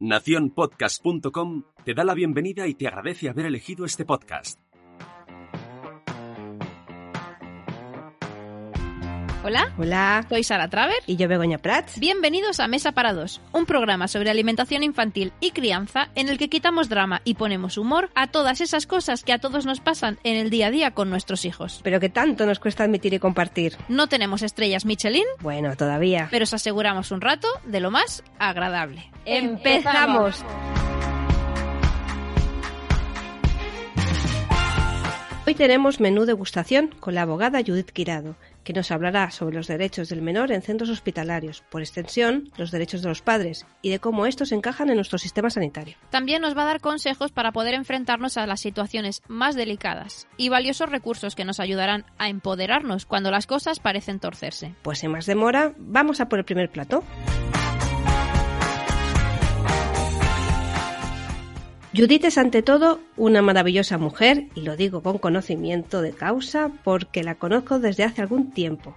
Naciónpodcast.com te da la bienvenida y te agradece haber elegido este podcast. Hola, Hola, soy Sara Traver. y yo Begoña Prats. Bienvenidos a Mesa para Dos, un programa sobre alimentación infantil y crianza en el que quitamos drama y ponemos humor a todas esas cosas que a todos nos pasan en el día a día con nuestros hijos. Pero que tanto nos cuesta admitir y compartir. No tenemos estrellas Michelin, Bueno, todavía. pero os aseguramos un rato de lo más agradable. ¡Empezamos! Hoy tenemos menú degustación con la abogada Judith Quirado, que nos hablará sobre los derechos del menor en centros hospitalarios, por extensión, los derechos de los padres y de cómo estos encajan en nuestro sistema sanitario. También nos va a dar consejos para poder enfrentarnos a las situaciones más delicadas y valiosos recursos que nos ayudarán a empoderarnos cuando las cosas parecen torcerse. Pues sin más demora, vamos a por el primer plato. Judith es ante todo una maravillosa mujer, y lo digo con conocimiento de causa porque la conozco desde hace algún tiempo.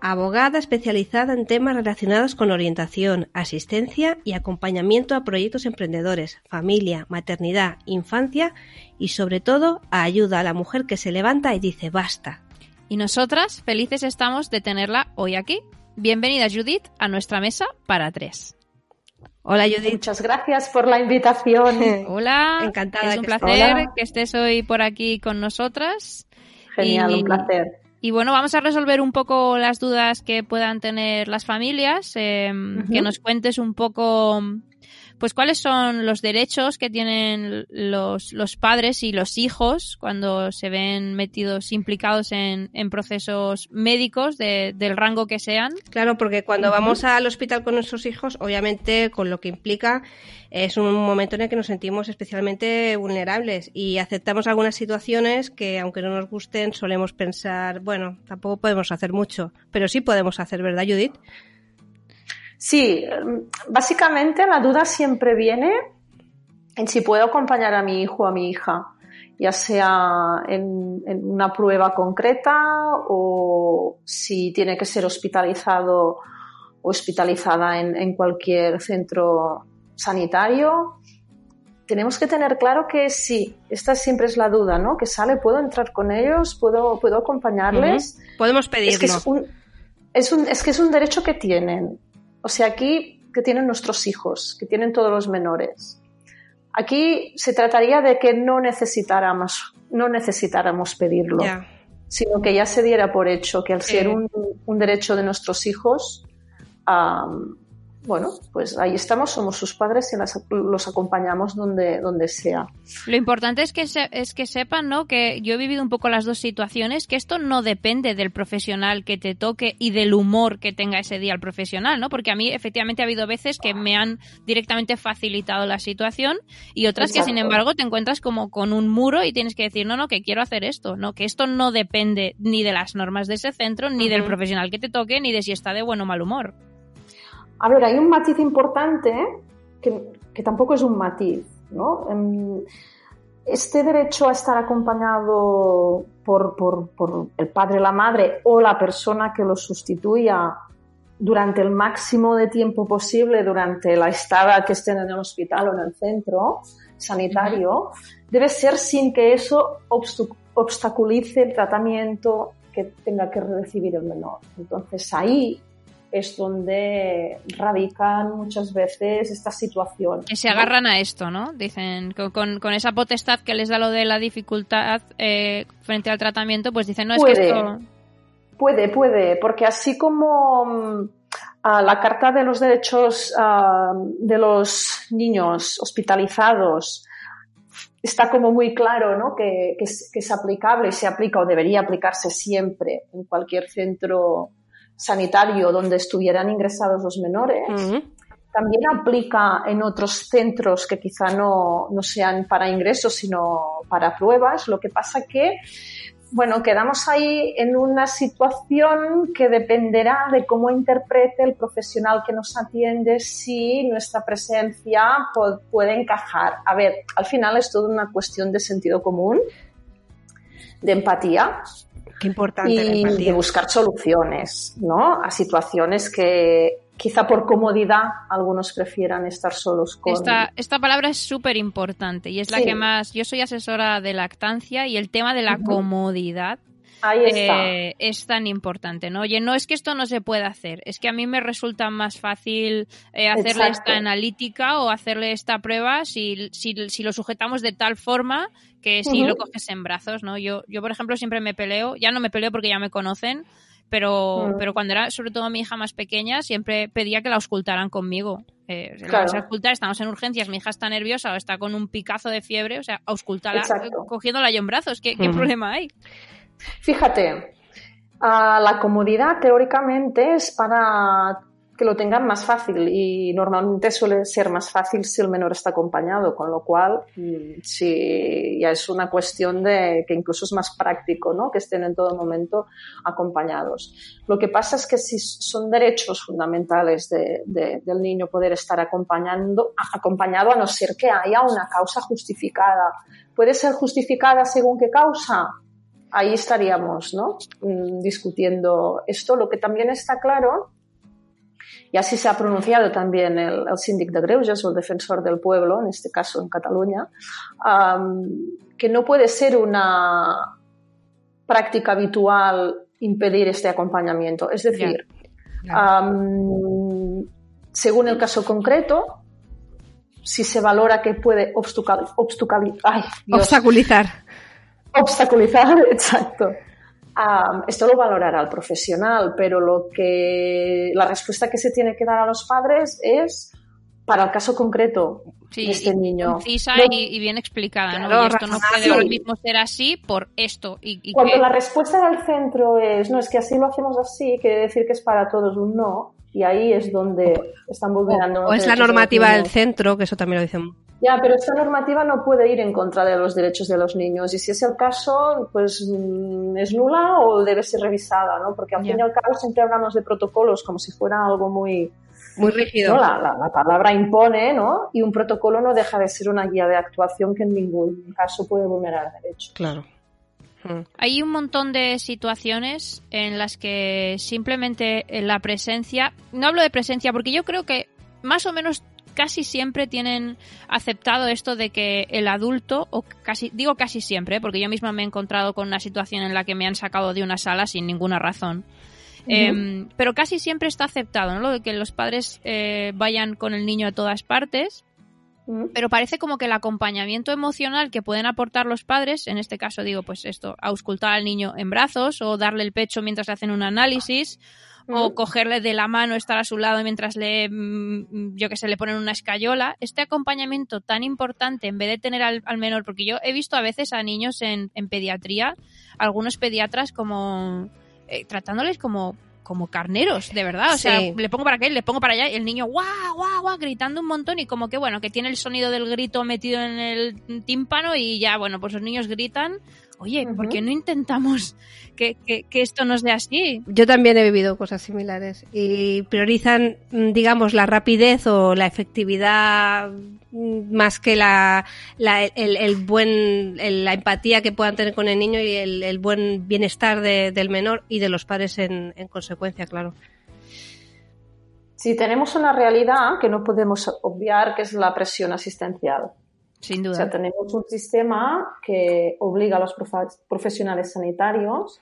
Abogada especializada en temas relacionados con orientación, asistencia y acompañamiento a proyectos emprendedores, familia, maternidad, infancia y sobre todo ayuda a la mujer que se levanta y dice basta. Y nosotras felices estamos de tenerla hoy aquí. Bienvenida Judith a nuestra mesa para tres. Hola Judith. Muchas gracias por la invitación. Hola, Encantada es un que placer. Hola. que estés hoy por aquí con nosotras. Genial, Y- un placer. Y bueno, vamos a resolver un poco las dudas que puedan tener las familias, eh, que nos cuentes un poco, pues cuáles son los derechos que tienen los, padres y los hijos cuando se ven metidos, implicados en, en procesos médicos de- del rango que sean. Claro, porque cuando vamos al hospital con nuestros hijos, obviamente con lo que implica, es un momento en el que nos sentimos especialmente vulnerables y aceptamos algunas situaciones que, aunque no nos gusten, solemos pensar, bueno, tampoco podemos hacer mucho, pero sí podemos hacer, ¿verdad, Judith? Sí, em, básicamente la duda siempre viene en si puedo acompañar a mi hijo o a mi hija, ya sea en, en una prueba concreta o si tiene que ser hospitalizado o hospitalizada en, en cualquier centro sanitario. Tenemos que tener claro que sí, esta siempre es la duda, ¿no? Que sale, ¿puedo entrar con ellos? ¿Puedo, puedo acompañarles? Podemos Es pedirlo. que es, un, es, un, es que es un derecho que tienen. O sea, aquí que tienen nuestros hijos, que tienen todos los menores. Aquí se trataría de que no necesitáramos, no necesitáramos pedirlo, sino que ya se diera por hecho que al ser un, un derecho de nuestros hijos, bueno, pues ahí estamos, somos sus padres y las- los acompañamos donde, donde sea. Lo importante es que, se- es que sepan, ¿no? Que yo he vivido un poco las dos situaciones, que esto no depende del profesional que te toque y del humor que tenga ese día el profesional, ¿no? Porque a mí efectivamente ha habido veces que me han directamente facilitado la situación y otras que sin embargo te encuentras como con un muro y tienes que decir, no, no, que quiero hacer esto, no, que esto no depende ni de las normas de ese centro, ni del profesional que te toque, ni de si está de buen o mal humor. A ver, hay un matiz importante que, que tampoco es un matiz, ¿no? Em, Este derecho a estar acompañado por, por- por el padre, la madre o la persona que lo sustituya durante el máximo de tiempo posible, durante la estada que estén en el hospital o en el centro sanitario, debe ser sin que eso obstaculice el tratamiento que tenga que recibir el menor. Entonces ahí es donde radican muchas veces estas situaciones. Que se ¿no? agarran a esto, ¿no? Dicen, con, con- esa potestad que les da lo de la dificultad eh, frente al tratamiento, pues dicen, no, es que Puede. esto... Puede, puede, porque así como mm, a la Carta de los Derechos ah, de los Niños Hospitalizados está como muy claro ¿no? que, que es, que es aplicable, se aplica o debería aplicarse siempre en cualquier centro sanitario donde estuvieran ingresados los menores. También aplica en otros centros que quizá no, no sean para ingresos, sino para pruebas. Lo que pasa que bueno, quedamos ahí en una situación que dependerá de cómo interprete el profesional que nos atiende si nuestra presencia puede encajar. A ver, al final es toda una cuestión de sentido común, de empatía. Qué importante y de buscar soluciones, ¿no? A situaciones que, quizá por comodidad algunos prefieran estar solos con... Esta, esta palabra es súper importante y es la que más... Yo soy asesora de lactancia y el tema de la comodidad eh, es tan importante, ¿no? Oye, no es que esto no se pueda hacer, es que a mí me resulta más fácil eh, hacerle esta analítica o hacerle esta prueba si, si, si, lo sujetamos de tal forma que si lo coges en brazos, ¿no? Yo, yo, por ejemplo, siempre me peleo, ya no me peleo porque ya me conocen, pero, mm. pero cuando era sobre todo mi hija más pequeña, siempre pedía que la auscultaran conmigo. Eh, claro. La auscultar, estamos en urgencias, mi hija está nerviosa o está con un picazo de fiebre, o sea, auscultarla cogiéndola yo en brazos, ¿qué, qué problema hay? Fíjate, la comodidad teóricamente es para que lo tengan más fácil y normalmente suele ser más fácil si el menor está acompañado, con lo cual mm, sí, ya es una cuestión de que incluso es más práctico, ¿no? Que estén en todo momento acompañados. Lo que pasa es que si son derechos fundamentales del niño poder estar acompañando, acompañado a no ser que haya una causa justificada. ¿Puede ser justificada según qué causa? Ahí estaríamos, ¿no? Mm, discutiendo esto. Lo que también está claro y así se ha pronunciado también el, el síndic de Greuges o el defensor del pueblo, en este caso en Cataluña, que no puede ser una práctica habitual impedir este acompañamiento. Es decir, según el caso concreto, si se valora que puede obstaculizar, obstaculizar. Obstaculizar, exacto esto lo valorará el profesional, pero lo que la respuesta que se tiene que dar a los padres es para el caso concreto de este niño. Concisa y, bien explicada, ¿no? Y esto no puede ahora mismo ser así por esto. Y, Cuando la respuesta del centro es, no, es que así lo hacemos así, quiere decir que es para todos un no, y ahí es donde están vulnerando. O, o es la normativa del centro, que eso también lo dicen ya, pero esta normativa no puede ir en contra de los derechos de los niños y si es el caso, pues mm, es nula o debe ser revisada, ¿no? Porque al fin y al cabo siempre hablamos de protocolos como si fuera algo muy... Muy rígido. La, la, palabra impone, ¿no? Y un protocolo no deja de ser una guía de actuación que en ningún caso puede vulnerar derechos. Claro. Mm. Hay un montón de situaciones en las que simplemente la presencia, no hablo de presencia porque yo creo que más o menos casi siempre tienen aceptado esto de que el adulto, o casi, digo casi siempre, porque yo misma me he encontrado con una situación en la que me han sacado de una sala sin ninguna razón. Em, pero casi siempre está aceptado, ¿no? Lo de que los padres eh, vayan con el niño a todas partes. Pero parece como que el acompañamiento emocional que pueden aportar los padres, en este caso digo, pues esto, auscultar al niño en brazos o darle el pecho mientras hacen un análisis o cogerle de la mano, estar a su lado mientras le, mm, yo que sé, le ponen una escayola. Este acompañamiento tan importante, en vez de tener al, menor, porque yo he visto a veces a niños en, en pediatría, algunos pediatras como eh, tratándoles como como carneros, de verdad. O sea, le pongo para aquí, le pongo para allá y el niño guau, guau, guau, gritando un montón y como que bueno, que tiene el sonido del grito metido en el tímpano y ya, bueno, pues los niños gritan oye, ¿por qué no intentamos que, esto nos dé así? Yo también he vivido cosas similares y priorizan, mm, digamos, la rapidez o la efectividad mm, más que la, el, buen, la empatía que puedan tener con el niño y el, buen bienestar del menor y de los padres en, en consecuencia, claro. Sí, tenemos una realidad que no podemos obviar, que es la presión asistencial. Sin duda. O sea, tenemos un sistema que obliga a los profesionales sanitarios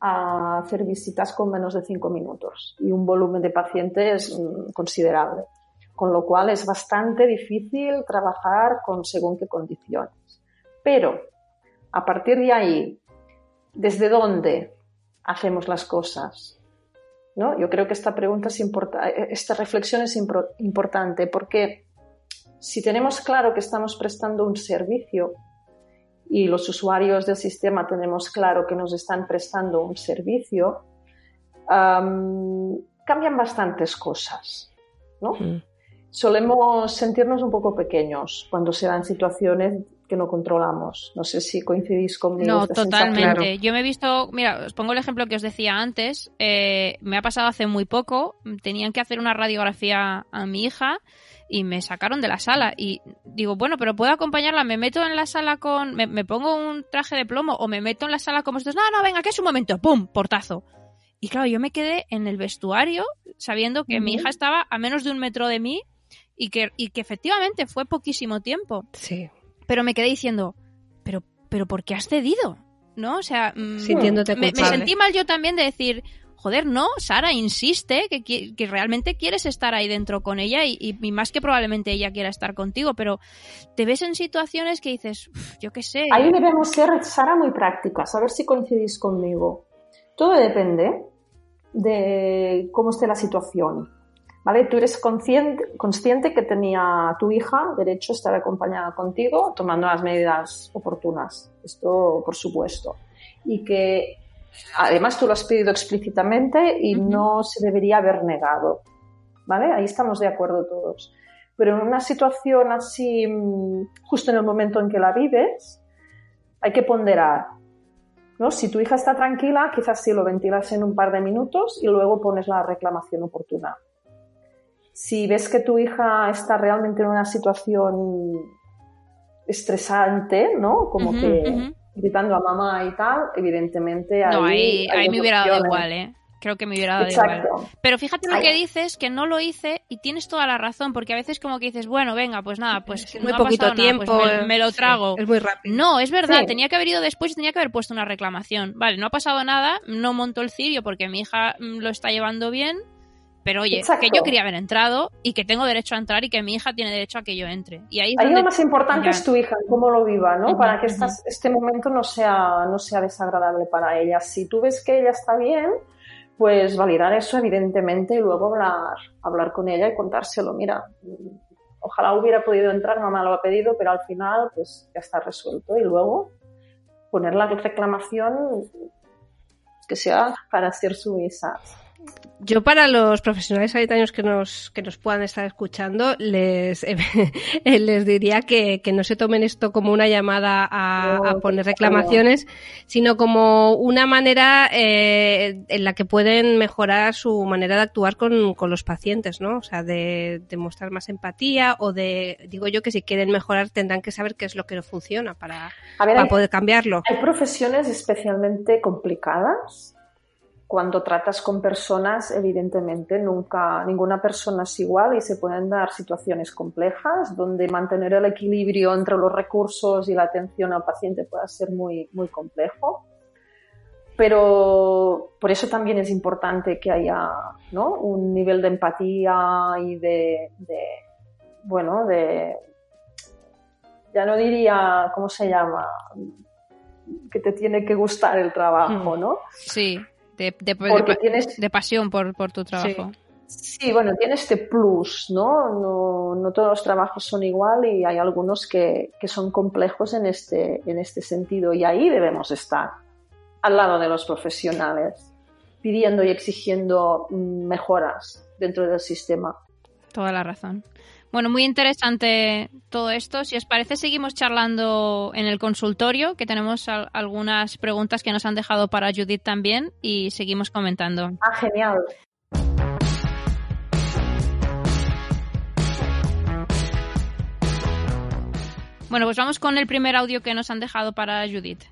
a hacer visitas con menos de cinco minutos y un volumen de pacientes mm, considerable, con lo cual es bastante difícil trabajar con según qué condiciones. Pero, a partir de ahí, ¿desde dónde hacemos las cosas? ¿No? Yo creo que esta pregunta es importante, esta reflexión es importante porque si tenemos claro que estamos prestando un servicio y los usuarios del sistema tenemos claro que nos están prestando un servicio, cambian bastantes cosas, ¿no? solemos sentirnos un poco pequeños cuando se dan situaciones que no controlamos. No sé si coincidís conmigo. No, totalmente. Yo me he visto, mira, os pongo el ejemplo que os decía antes. Eh, me ha pasado hace muy poco. Tenían que hacer una radiografía a mi hija y me sacaron de la sala. Y digo, bueno, pero puedo acompañarla. Me meto en la sala con. Me, pongo un traje de plomo o me meto en la sala como estos. No, no, venga, que es un momento. ¡Pum! Portazo. Y claro, yo me quedé en el vestuario sabiendo que mi hija estaba a menos de un metro de mí y que, y que efectivamente fue poquísimo tiempo. Sí. Pero me quedé diciendo, pero, pero ¿por qué has cedido? ¿No? O sea, mm, Sintiéndote me, me, sentí mal yo también de decir, joder, no, Sara insiste que, que realmente quieres estar ahí dentro con ella y, y, más que probablemente ella quiera estar contigo, pero te ves en situaciones que dices, yo qué sé. Ahí debemos ser, Sara, muy prácticas, a ver si coincidís conmigo. Todo depende de cómo esté la situación. ¿Vale? Tú eres consciente, consciente que tenía tu hija derecho a estar acompañada contigo tomando las medidas oportunas. Esto, por supuesto. Y que además tú lo has pedido explícitamente y no se debería haber negado. ¿Vale? Ahí estamos de acuerdo todos. Pero en una situación así, mm, justo en el momento en que la vives, hay que ponderar. ¿no? Si tu hija está tranquila, quizás sí lo ventilas en un par de minutos y luego pones la reclamación oportuna si ves que tu hija está realmente en una situación estresante, ¿no? Como que gritando a mamá y tal, evidentemente ahí... No, ahí, me hubiera dado igual, ¿eh? Creo que me hubiera dado igual. Pero fíjate lo que dices, que no lo hice y tienes toda la razón, porque a veces como que dices, bueno, venga, pues nada, pues muy poquito pues tiempo, me, lo trago. es muy rápido. No, es verdad, tenía que haber ido después y tenía que haber puesto una reclamación. Vale, no ha pasado nada, no monto el cirio porque mi hija mm, lo está llevando bien, pero oye, que yo quería haber entrado y que tengo derecho a entrar y que mi hija tiene derecho a que yo entre. Y ahí, lo más importante es tu hija, cómo lo viva, ¿no? para que este momento no sea, no sea desagradable para ella. Si tú ves que ella está bien, pues validar eso evidentemente y luego hablar, hablar con ella y contárselo. Mira, ojalá hubiera podido entrar, mamá lo ha pedido, pero al final pues ya está resuelto. Y luego poner la reclamación que sea para ser sumisas. Yo para los profesionales sanitarios que nos, que nos puedan estar escuchando, les, les diría que, no se tomen esto como una llamada a, poner reclamaciones, sino como una manera eh, en la que pueden mejorar su manera de actuar con, los pacientes, ¿no? O sea, de, mostrar más empatía o de, digo yo que si quieren mejorar tendrán que saber qué es lo que no funciona para, para poder cambiarlo. Hay profesiones especialmente complicadas cuando tratas con personas, evidentemente, nunca, ninguna persona es igual y se pueden dar situaciones complejas donde mantener el equilibrio entre los recursos y la atención al paciente pueda ser muy, muy complejo. Pero por eso también es importante que haya ¿no? un nivel de empatía y de, de, bueno, de, ya no diría, ¿cómo se llama? Que te tiene que gustar el trabajo, hmm. ¿no? Sí de, de, tienes... de pasión por, por tu trabajo. Sí. bueno, tiene este plus, ¿no? ¿no? ¿no? todos los trabajos son igual y hay algunos que, que, son complejos en este, en este sentido y ahí debemos estar, al lado de los profesionales, pidiendo y exigiendo mejoras dentro del sistema. Toda la razón. Bueno, muy interesante todo esto. Si os parece, seguimos charlando en el consultorio, que tenemos algunas preguntas que nos han dejado para Judith también, y seguimos comentando. Ah, genial. Bueno, pues vamos con el primer audio que nos han dejado para Judith.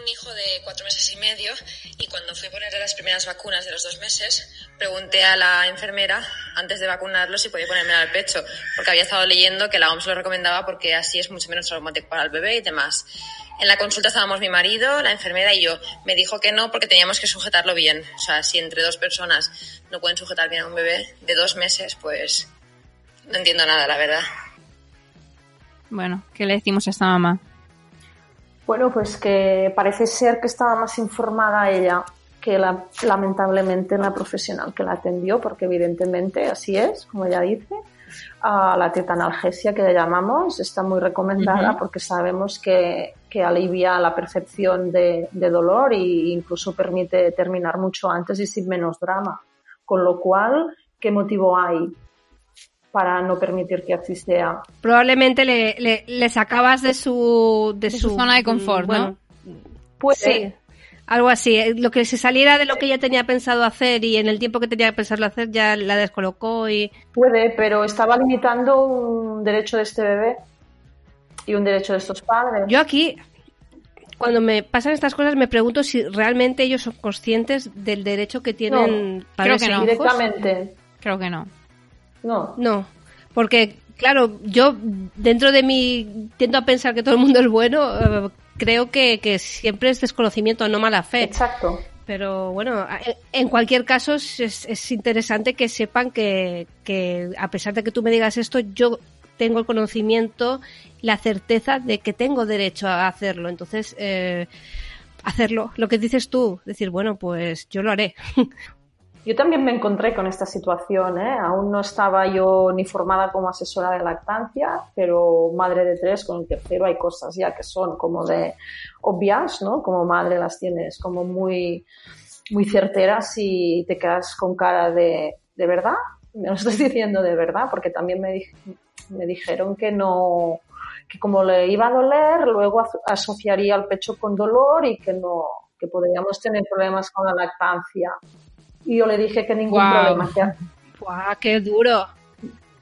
Un hijo de cuatro meses y medio y cuando fui a ponerle las primeras vacunas de los dos meses, pregunté a la enfermera antes de vacunarlo si podía ponerme al pecho, porque había estado leyendo que la OMS lo recomendaba porque así es mucho menos traumático para el bebé y demás. En la consulta estábamos mi marido, la enfermera y yo. Me dijo que no porque teníamos que sujetarlo bien. O sea, si entre dos personas no pueden sujetar bien a un bebé de dos meses, pues no entiendo nada, la verdad. Bueno, ¿qué le decimos a esta mamá? Bueno, pues que parece ser que estaba más informada ella que la, lamentablemente la profesional que la atendió, porque evidentemente así es, como ella dice. a la tetanalgesia que le llamamos está muy recomendada porque sabemos que, que, alivia la percepción de, de dolor e incluso permite terminar mucho antes y sin menos drama. Con lo cual, qué motivo hay para no permitir que así sea. Probablemente le, le, le sacabas de su, de, De su zona de confort, bueno, Puede, Sí, algo así. Eh, Lo que se saliera de lo que ella tenía pensado hacer y en el tiempo que tenía pensado hacer ya la descolocó y... puede, pero estaba limitando un derecho de este bebé y un derecho de estos padres. Yo aquí, cuando me pasan estas cosas, me pregunto si realmente ellos son conscientes del derecho que tienen padres creo que e no. hijos. Directamente, Creo que no. No. No, porque, claro, yo dentro de mí tiendo a pensar que todo el mundo es bueno. eh, creo que, que siempre es desconocimiento, no mala fe. Exacto. Pero bueno, en cualquier caso es interesante que sepan que, que a pesar de que tú me digas esto, yo tengo el conocimiento, la certeza de que tengo derecho a hacerlo. Entonces, eh, hacerlo, lo que dices tú, decir, bueno, pues yo lo haré. Yo también me encontré con esta situación, ¿eh? Aún no estaba yo ni formada como asesora de lactancia, pero madre de tres, con el tercero hay cosas ya que son como de obvias, ¿no? Como madre las tienes como muy, muy certeras y te quedas con cara de, ¿de verdad? Me lo estás diciendo de verdad, porque también me, dij- me dijeron que no, que como le iba a doler, luego aso- asociaría el pecho con dolor y que no, que podríamos tener problemas con la lactancia. Y yo le dije que ningún problema. que- ¡Guau, qué duro!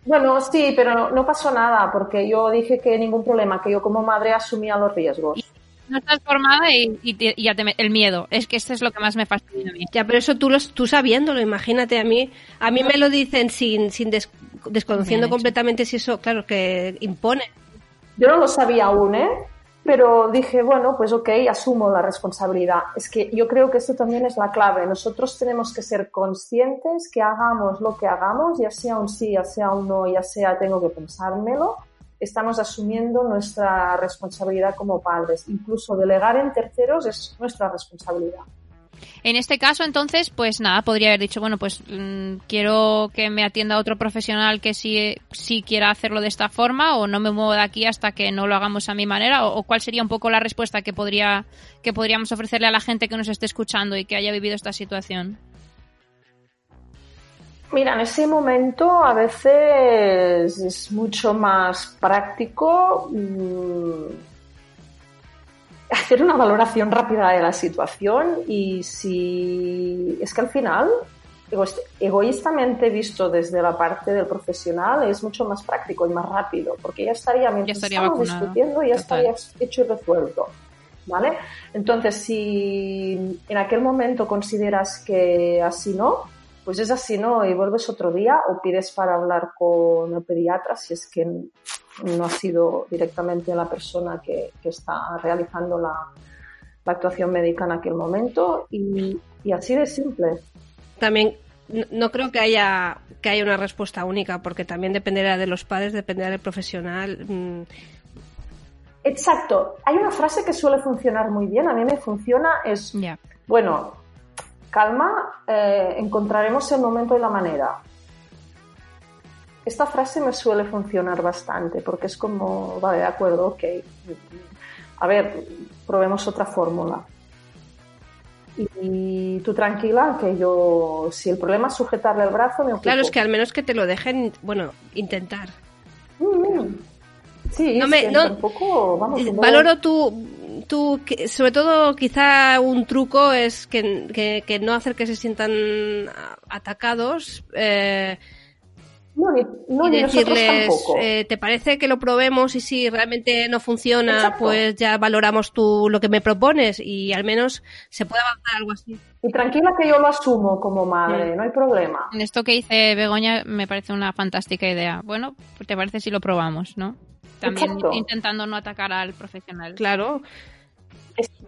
Bueno, sí, pero no, pasó nada porque yo dije que ningún problema, que yo como madre asumía los riesgos. No estás formada y, y te- y ya te me- el miedo. Es que esto es lo que más me fastidia a mí. Ya, pero eso tú, los, tú sabiéndolo, imagínate a mí. A mí me lo dicen sin, sin des- desconociendo completamente si eso, claro, que impone. Yo no lo sabía aún, ¿eh? Pero dije, bueno, pues ok, asumo la responsabilidad. Es que yo creo que esto también es la clave. Nosotros tenemos que ser conscientes que hagamos lo que hagamos, ya sea un sí, ya sea un no, ya sea tengo que pensármelo, estamos asumiendo nuestra responsabilidad como padres. Incluso delegar en terceros es nuestra responsabilidad. En este caso, entonces, pues nada, podría haber dicho, bueno, pues mm, quiero que me atienda otro profesional que sí, sí quiera hacerlo de esta forma o no me muevo de aquí hasta que no lo hagamos a mi manera o, cuál sería un poco la respuesta que podría que podríamos ofrecerle a la gente que nos esté escuchando y que haya vivido esta situación. Mira, en ese momento a veces es mucho más práctico mm, hacer una valoración rápida de la situación y si es que al final, egoíst- egoístamente visto desde la parte del profesional, es mucho más práctico y más rápido, porque ya estaría, mientras estaría estamos discutiendo, ya Total. estaría hecho y resuelto. ¿Vale? Entonces, si en aquel momento consideras que así no, pues es así no y vuelves otro día o pides para hablar con el pediatra si es que no ha sido directamente la persona que, que está realizando la, la actuación médica en aquel momento y, y así de simple. También no, no creo que haya que haya una respuesta única, porque también dependerá de los padres, dependerá del profesional. mm, Exacto. Hay una frase que suele funcionar muy bien, a mí me funciona, es, bueno, calma, eh, encontraremos el momento y la manera. Esta frase me suele funcionar bastante porque es como, vale, de acuerdo, ok. A ver, probemos otra fórmula. Y tú tranquila, que yo, si el problema es sujetarle el brazo, me ocupo. Claro, es que al menos que te lo dejen, bueno, intentar. Mm. Sí, No es me- que no- tampoco, vamos, no- Valoro tu, tu sobre todo quizá un truco es que, que- que no hacer que se sientan atacados eh, No, ni, no, y ni nosotros decirles, tampoco. eh, ¿te parece que lo probemos y si realmente no funciona, Exacto. pues ya valoramos tú lo que me propones y al menos se puede avanzar algo así? Y tranquila que yo lo asumo como madre, Mm. no hay problema. En esto que dice Begoña me parece una fantástica idea. Bueno, pues te parece si lo probamos, ¿no? También Exacto. intentando no atacar al profesional. Claro.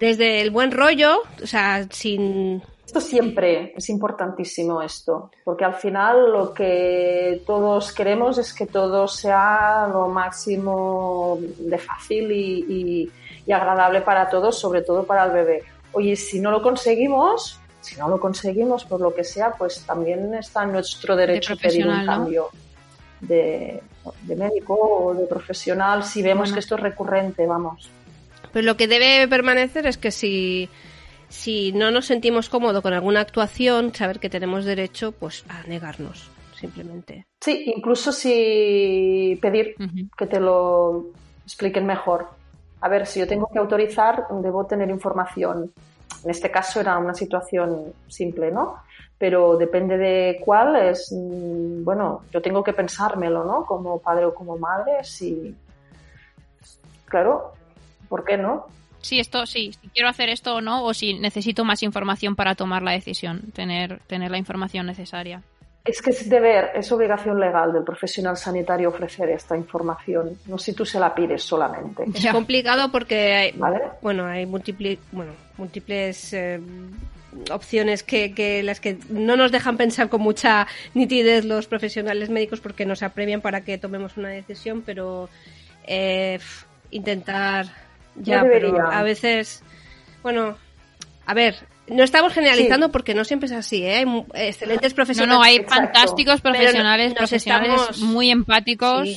Desde el buen rollo, o sea, sin... Esto siempre es importantísimo esto, porque al final lo que todos queremos es que todo sea lo máximo de fácil y, y- y agradable para todos, sobre todo para el bebé. Oye, si no lo conseguimos, si no lo conseguimos por lo que sea, pues también está en nuestro derecho pedir un cambio de, de médico o de profesional si vemos Bueno. que esto es recurrente, vamos. Pero lo que debe permanecer es que si, si no nos sentimos cómodos con alguna actuación, saber que tenemos derecho pues a negarnos. simplemente. Sí, incluso si pedir que te lo expliquen mejor. A ver, si yo tengo que autorizar, debo tener información. En este caso era una situación simple, ¿no? Pero depende de cuál es, mm, bueno, yo tengo que pensármelo, ¿no? Como padre o como madre, si, claro, ¿por qué no? Sí, esto, sí, si quiero hacer esto o no, o si necesito más información para tomar la decisión, tener, tener la información necesaria. Es que es deber, es obligación legal del profesional sanitario ofrecer esta información. No si tú se la pides solamente. Es complicado porque hay, bueno, hay múltiples, bueno, múltiples eh, opciones que, que, las que no nos dejan pensar con mucha nitidez los profesionales médicos porque nos apremian para que tomemos una decisión, pero eh, intentar ya, pero a veces, bueno, a ver, no estamos generalizando porque no siempre es así, ¿eh? Hay excelentes profesionales. No, no, hay fantásticos profesionales, profesionales muy empáticos.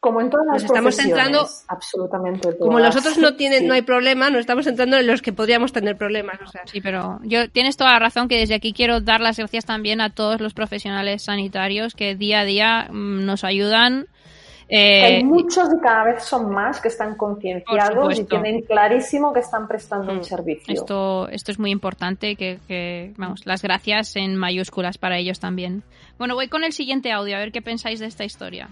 como en todas las estamos centrando absolutamente como los otros no tienen no hay problema nos estamos centrando en los que podríamos tener problemas sí pero yo tienes toda la razón que desde aquí quiero dar las gracias también a todos los profesionales sanitarios que día a día mm, nos ayudan hay eh, muchos y cada vez son más que están concienciados y tienen clarísimo que están prestando un mm, servicio. Esto, esto es muy importante, que, que, vamos, las gracias en mayúsculas para ellos también. Bueno, voy con el siguiente audio, a ver qué pensáis de esta historia.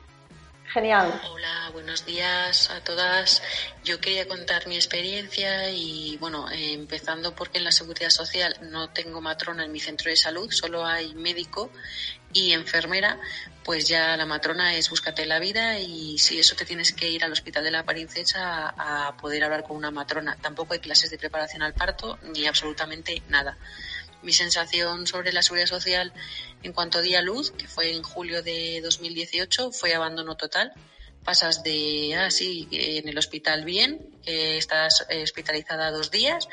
Genial. Hola, buenos días a todas. Yo quería contar mi experiencia y, bueno, eh, empezando porque en la Seguridad Social no tengo matrona en mi centro de salud, solo hay médico y enfermera, pues ya la matrona es búscate la vida y si eso te tienes que ir al hospital de la princesa a poder hablar con una matrona. Tampoco hay clases de preparación al parto ni absolutamente nada. Mi sensación sobre la seguridad social en cuanto di a luz, que fue en julio de 2018, fue abandono total. Pasas de, ah, sí, en el hospital bien, que estás hospitalizada dos días,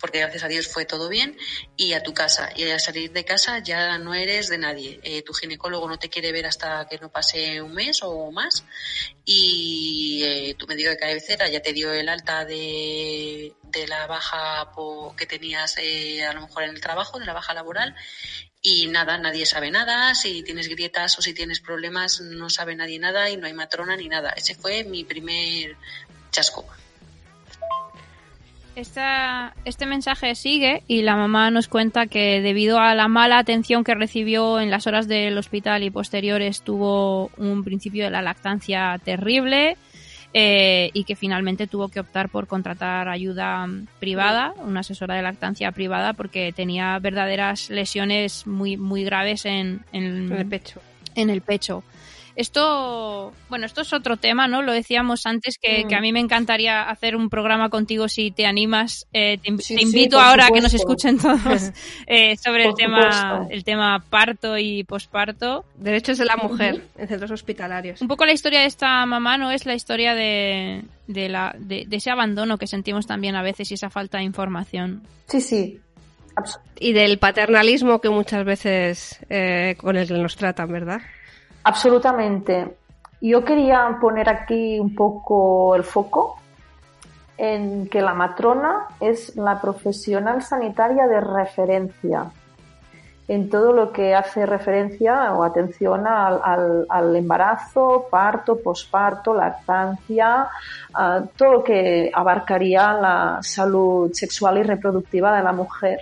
porque gracias a Dios fue todo bien, y a tu casa. Y al salir de casa ya no eres de nadie. Eh, tu ginecólogo no te quiere ver hasta que no pase un mes o más, y eh, tu médico de cabecera ya te dio el alta de, la baja que tenías eh, a lo mejor en el trabajo, de la baja laboral, y nada, nadie sabe nada, si tienes grietas o si tienes problemas no sabe nadie nada y no hay matrona ni nada. Ese fue mi primer chasco este mensaje sigue y la mamá nos cuenta que debido a la mala atención que recibió en las horas del hospital y posteriores tuvo un principio de la lactancia terrible eh, y que finalmente tuvo que optar por contratar ayuda privada, una asesora de lactancia privada porque tenía verdaderas lesiones muy muy graves en, en el pecho. En el pecho. Esto, bueno, esto es otro tema, ¿no? Lo decíamos antes que, a mm. mí me encantaría hacer un programa contigo si te animas. Eh, te, invito ahora a que nos escuchen todos eh, sobre el tema, el tema parto y posparto. Derechos de la mujer en centros hospitalarios. Un poco la historia de esta mamá, ¿no? Es la historia de, de, la, de, ese abandono que sentimos también a veces y esa falta de información. Sí, sí, y del paternalismo que muchas veces eh, con el que nos tratan, ¿verdad? Absolutamente. Yo quería poner aquí un poco el foco en que la matrona es la profesional sanitaria de referencia en todo lo que hace referencia o atención al, embarazo, parto, posparto, lactancia, todo lo que abarcaría la salud sexual y reproductiva de la mujer.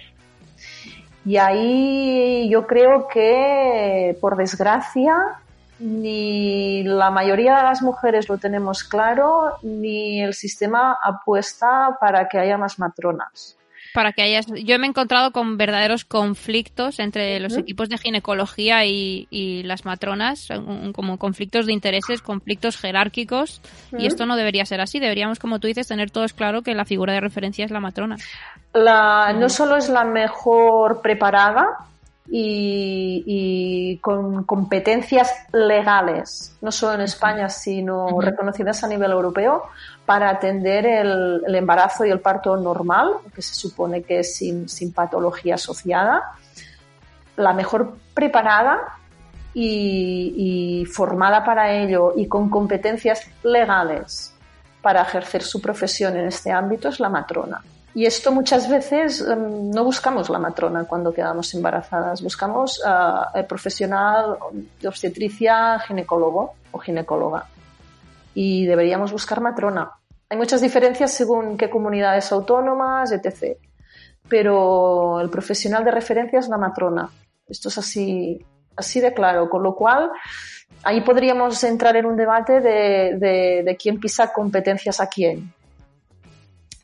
Y ahí yo creo que, por desgracia, ni la mayoría de las mujeres lo tenemos claro, ni el sistema apuesta para que haya más matronas. Para que haya... Yo me he encontrado con verdaderos conflictos entre los equipos de ginecología y, las matronas, como conflictos de intereses, conflictos jerárquicos, y esto no debería ser así. Deberíamos, como tú dices, tener todos claro que la figura de referencia es la matrona. La, no solo es la mejor preparada, y, con competencias legales, no solo en España, sino reconocidas a nivel europeo, para atender el, embarazo y el parto normal, que se supone que es sin, patología asociada, la mejor preparada y, formada para ello y con competencias legales para ejercer su profesión en este ámbito es la matrona. Y esto muchas veces em, no buscamos la matrona cuando quedamos embarazadas, buscamos uh, el profesional de obstetricia, ginecólogo o ginecóloga. Y deberíamos buscar matrona. Hay muchas diferencias según qué comunidades autónomas, etc. Pero el profesional de referencia es la matrona. Esto es así, así de claro. Con lo cual, ahí podríamos entrar en un debate de, quién pisa competencias a quién.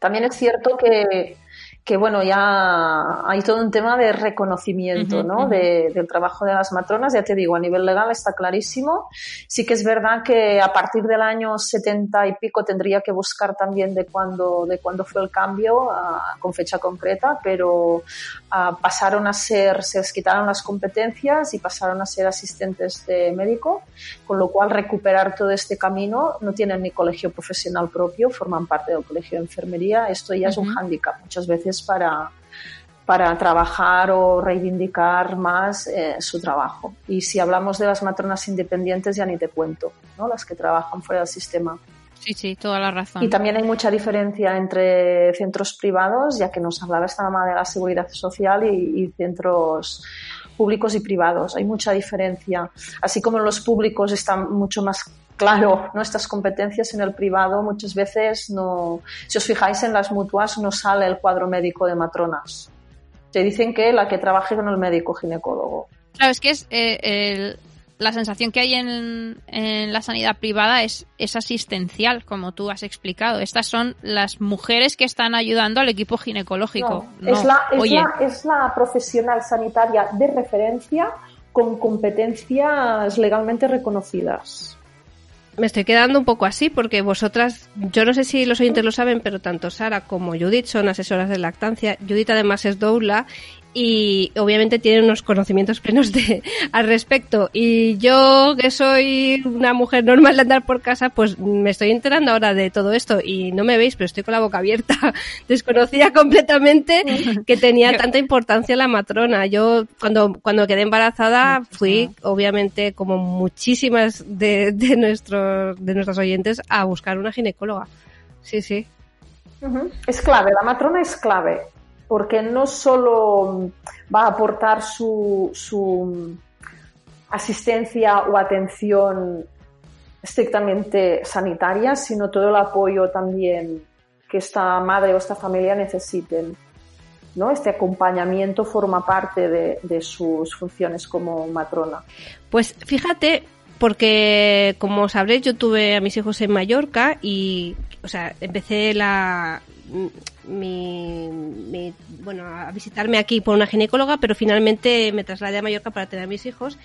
También es cierto que, que bueno, ya hay todo un tema de reconocimiento, ¿no? De, del trabajo de las matronas, ya te digo, a nivel legal está clarísimo. Sí que es verdad que a partir del año 70 y pico tendría que buscar también de cuándo, de cuándo fue el cambio, uh, con fecha concreta, pero uh, pasaron a ser, se les quitaron las competencias y pasaron a ser asistentes de médico, con lo cual recuperar todo este camino, no tienen ni colegio profesional propio, forman parte del colegio de enfermería, esto ya es un hándicap muchas veces para, para trabajar o reivindicar más eh, su trabajo. Y si hablamos de las matronas independientes, ya ni te cuento, ¿no? las que trabajan fuera del sistema. Sí, sí, toda la razón. Y también hay mucha diferencia entre centros privados, ya que nos hablaba esta mamá de la seguridad social y, y centros públicos y privados. Hay mucha diferencia. Así como en los públicos están mucho más claro nuestras competencias en el privado muchas veces no, si os fijáis en las mutuas no sale el cuadro médico de matronas. Te dicen que la que trabaje con el médico ginecólogo. Claro, es que es eh, el, la sensación que hay en, en, la sanidad privada es, es asistencial, como tú has explicado. Estas son las mujeres que están ayudando al equipo ginecológico. No, no. Es, la, es, la, es la profesional sanitaria de referencia con competencias legalmente reconocidas me estoy quedando un poco así porque vosotras, yo no sé si los oyentes lo saben, pero tanto Sara como Judith son asesoras de lactancia. Judith además es doula y obviamente tiene unos conocimientos plenos de, al respecto. Y yo, que soy una mujer normal de andar por casa, pues me estoy enterando ahora de todo esto y no me veis, pero estoy con la boca abierta. Desconocía completamente que tenía tanta importancia la matrona. Yo cuando, cuando quedé embarazada fui, obviamente, como muchísimas de, de, nuestros, de nuestros oyentes, a buscar una ginecóloga. Sí, sí. Es clave, la matrona es clave porque no solo va a aportar su, su asistencia o atención estrictamente sanitaria, sino todo el apoyo también que esta madre o esta familia necesiten. ¿no? Este acompañamiento forma parte de, de sus funciones como matrona. Pues fíjate, porque como sabréis yo tuve a mis hijos en Mallorca y o sea empecé la mi, mi, bueno, a visitarme aquí por una ginecóloga, pero finalmente me trasladé a Mallorca para tener a mis hijos.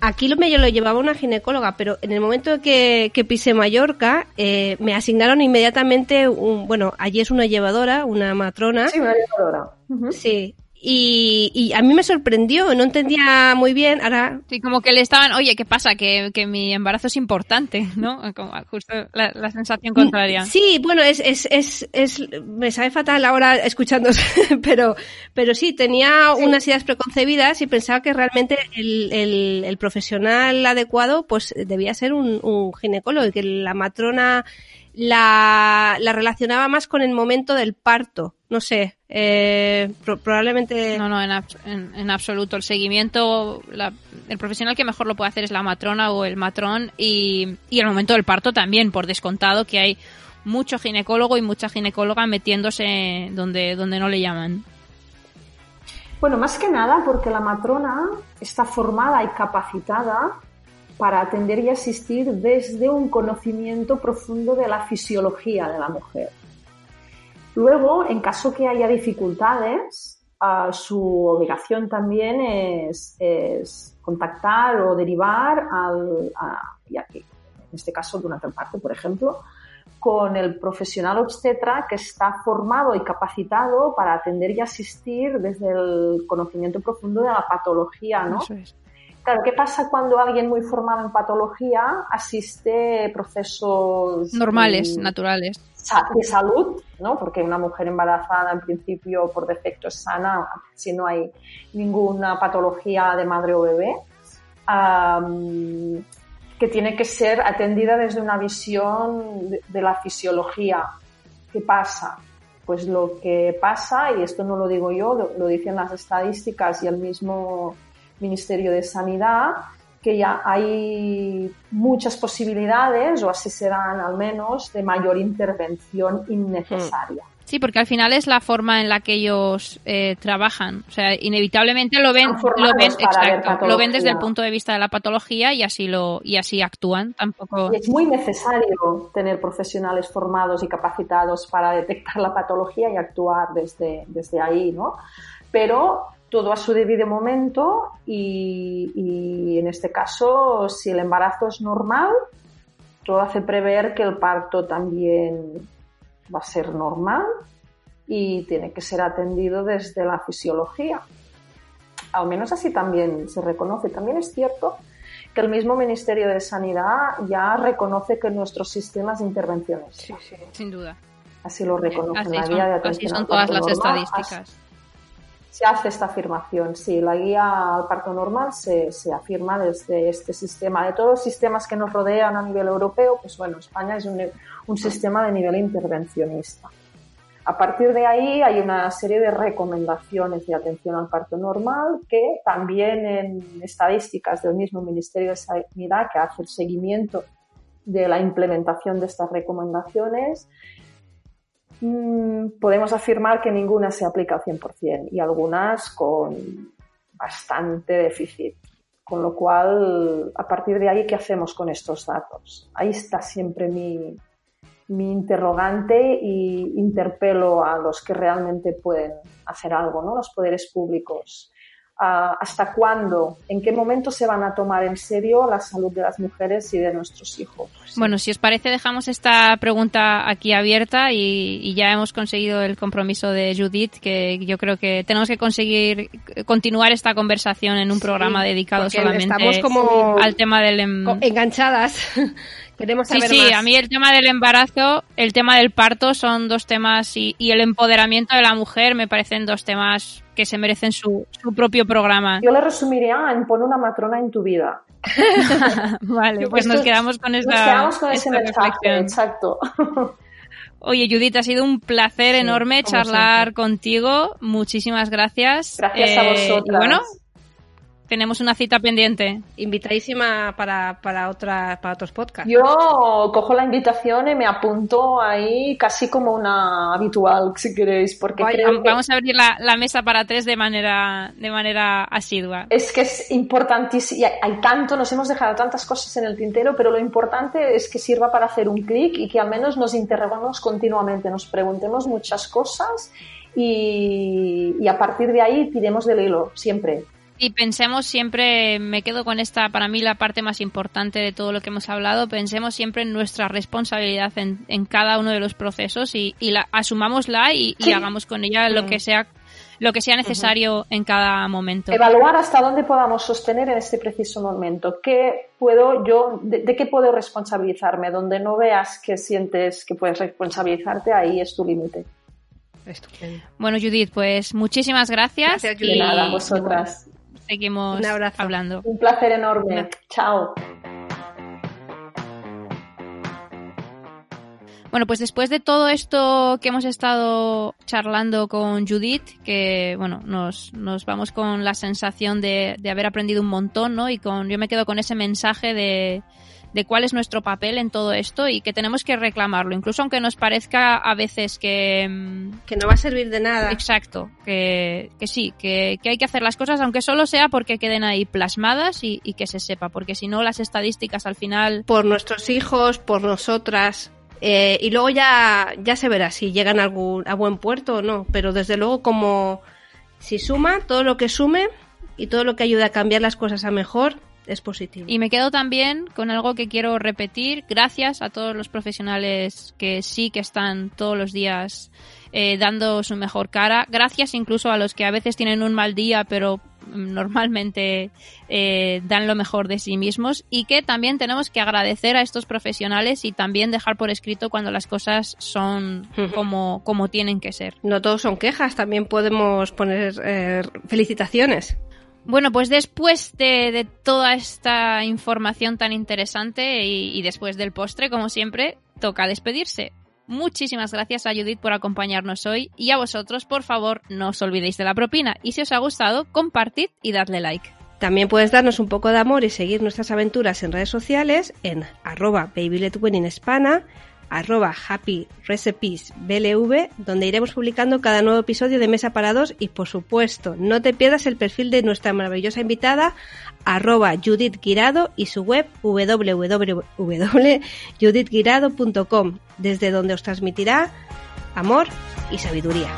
Aquí lo, me lo llevaba una ginecóloga, pero en el momento que, que pisé Mallorca, eh, me asignaron inmediatamente un, bueno, allí es una llevadora, una matrona. Sí, una llevadora. Uh -huh. Sí, y, y, a mí me sorprendió, no entendía muy bien. Ahora. Sí, como que le estaban, oye, ¿qué pasa? Que, que mi embarazo es importante, ¿no? Como justo la, la, sensación contraria. Sí, bueno, es, es, es, es, me sabe fatal ahora escuchando, pero, pero sí, tenía sí. unas ideas preconcebidas y pensaba que realmente el, el, el profesional adecuado, pues debía ser un, un ginecólogo y que la matrona la, la relacionaba más con el momento del parto. No sé, eh, pro probablemente. No, no, en, en, en absoluto. El seguimiento, la, el profesional que mejor lo puede hacer es la matrona o el matrón y, y el momento del parto también, por descontado que hay mucho ginecólogo y mucha ginecóloga metiéndose donde, donde no le llaman. Bueno, más que nada porque la matrona está formada y capacitada para atender y asistir desde un conocimiento profundo de la fisiología de la mujer. Luego, en caso que haya dificultades, uh, su obligación también es, es, contactar o derivar al, a, en este caso durante el parto, por ejemplo, con el profesional obstetra que está formado y capacitado para atender y asistir desde el conocimiento profundo de la patología, ¿no? Eso es. Claro, ¿qué pasa cuando alguien muy formado en patología asiste procesos normales, naturales de salud, ¿no? Porque una mujer embarazada en principio por defecto es sana si no hay ninguna patología de madre o bebé, um, que tiene que ser atendida desde una visión de, la fisiología. ¿Qué pasa? Pues lo que pasa, y esto no lo digo yo, lo dicen las estadísticas y el mismo Ministerio de Sanidad, que ya hay muchas posibilidades, o así serán al menos, de mayor intervención innecesaria. Sí, porque al final es la forma en la que ellos eh, trabajan. O sea, inevitablemente lo ven, lo ven, exacto, lo ven desde el punto de vista de la patología y así lo y así actúan. Tampoco. es muy necesario tener profesionales formados y capacitados para detectar la patología y actuar desde, desde ahí, ¿no? Pero todo a su debido momento y, y en este caso, si el embarazo es normal, todo hace prever que el parto también va a ser normal y tiene que ser atendido desde la fisiología. Al menos así también se reconoce. También es cierto que el mismo Ministerio de Sanidad ya reconoce que nuestros sistemas de intervenciones. Sí, sí, sin duda. Así lo reconoce la guía de atención. Así son todas las estadísticas. Se hace esta afirmación, sí, la guía al parto normal se, se, afirma desde este sistema. De todos los sistemas que nos rodean a nivel europeo, pues bueno, España es un, un sistema de nivel intervencionista. A partir de ahí hay una serie de recomendaciones de atención al parto normal que también en estadísticas del mismo Ministerio de Sanidad que hace el seguimiento de la implementación de estas recomendaciones, mmm, podemos afirmar que ninguna se aplica al 100% y algunas con bastante déficit. Con lo cual, a partir de ahí, ¿qué hacemos con estos datos? Ahí está siempre mi, mi interrogante y interpelo a los que realmente pueden hacer algo, ¿no? Los poderes públicos. Uh, ¿Hasta cuándo? ¿En qué momento se van a tomar en serio la salud de las mujeres y de nuestros hijos? Bueno, si os parece, dejamos esta pregunta aquí abierta y, y, ya hemos conseguido el compromiso de Judith, que yo creo que tenemos que conseguir continuar esta conversación en un programa sí, dedicado solamente estamos como al tema del... Em... enganchadas. Queremos saber sí, sí, más. a mí el tema del embarazo, el tema del parto son dos temas y, y, el empoderamiento de la mujer me parecen dos temas que se merecen su, su propio programa. Yo le resumiría en pon una matrona en tu vida. vale, Yo, pues nos quedamos con esta, nos quedamos con esta ese mensaje, exacto. Oye, Judith, ha sido un placer sí, enorme charlar siempre. contigo. Muchísimas gracias. Gracias eh, a vosotras. Y bueno, tenemos una cita pendiente. Invitadísima para, para, otra, para otros podcasts. Yo cojo la invitación y me apunto ahí casi como una habitual, si queréis, porque Vaya, creo vamos que a abrir la, la, mesa para tres de manera, de manera asidua. Es que es importantísimo, hay, hay tanto, nos hemos dejado tantas cosas en el tintero, pero lo importante es que sirva para hacer un clic y que al menos nos interrogamos continuamente, nos preguntemos muchas cosas y, y a partir de ahí tiremos del hilo, siempre. Y pensemos siempre, me quedo con esta, para mí la parte más importante de todo lo que hemos hablado, pensemos siempre en nuestra responsabilidad en, en cada uno de los procesos y, y la, asumámosla y, sí. y, hagamos con ella lo que sea lo que sea necesario uh -huh. en cada momento. Evaluar hasta dónde podamos sostener en este preciso momento. ¿Qué puedo yo, de, de qué puedo responsabilizarme? Donde no veas que sientes que puedes responsabilizarte, ahí es tu límite. Estupendo. Bueno, Judith, pues muchísimas gracias. gracias Judith. De nada, vosotras. Seguimos Un abrazo. hablando. Un placer enorme. Un... Chao. Bueno, pues después de todo esto que hemos estado charlando con Judith, que bueno, nos, nos vamos con la sensación de, de, haber aprendido un montón, ¿no? Y con, yo me quedo con ese mensaje de, de cuál es nuestro papel en todo esto y que tenemos que reclamarlo, incluso aunque nos parezca a veces que... mm, Que no va a servir de nada. Exacto, que, que sí, que, que hay que hacer las cosas, aunque solo sea porque queden ahí plasmadas y, y que se sepa, porque si no las estadísticas al final... Por nuestros hijos, por nosotras, eh, y luego ya, ya se verá si llegan a, algún, a buen puerto o no. Pero desde luego, como si suma, todo lo que sume y todo lo que ayuda a cambiar las cosas a mejor es positivo. Y me quedo también con algo que quiero repetir. Gracias a todos los profesionales que sí que están todos los días eh, dando su mejor cara. Gracias incluso a los que a veces tienen un mal día, pero normalmente eh, dan lo mejor de sí mismos y que también tenemos que agradecer a estos profesionales y también dejar por escrito cuando las cosas son como, como tienen que ser. No todos son quejas, también podemos poner eh, felicitaciones. Bueno, pues después de, toda esta información tan interesante y, y después del postre, como siempre, toca despedirse. Muchísimas gracias a Judith por acompañarnos hoy y a vosotros, por favor, no os olvidéis de la propina y si os ha gustado, compartid y dadle like. También puedes darnos un poco de amor y seguir nuestras aventuras en redes sociales en arroba babyletwinningspana, arroba happy recipes blv, donde iremos publicando cada nuevo episodio de Mesa para Dos y por supuesto no te pierdas el perfil de nuestra maravillosa invitada arroba Judith Guirado y su web www.judithguirado.com desde donde os transmitirá amor y sabiduría.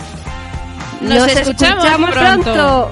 Nos, escuchamos, pronto.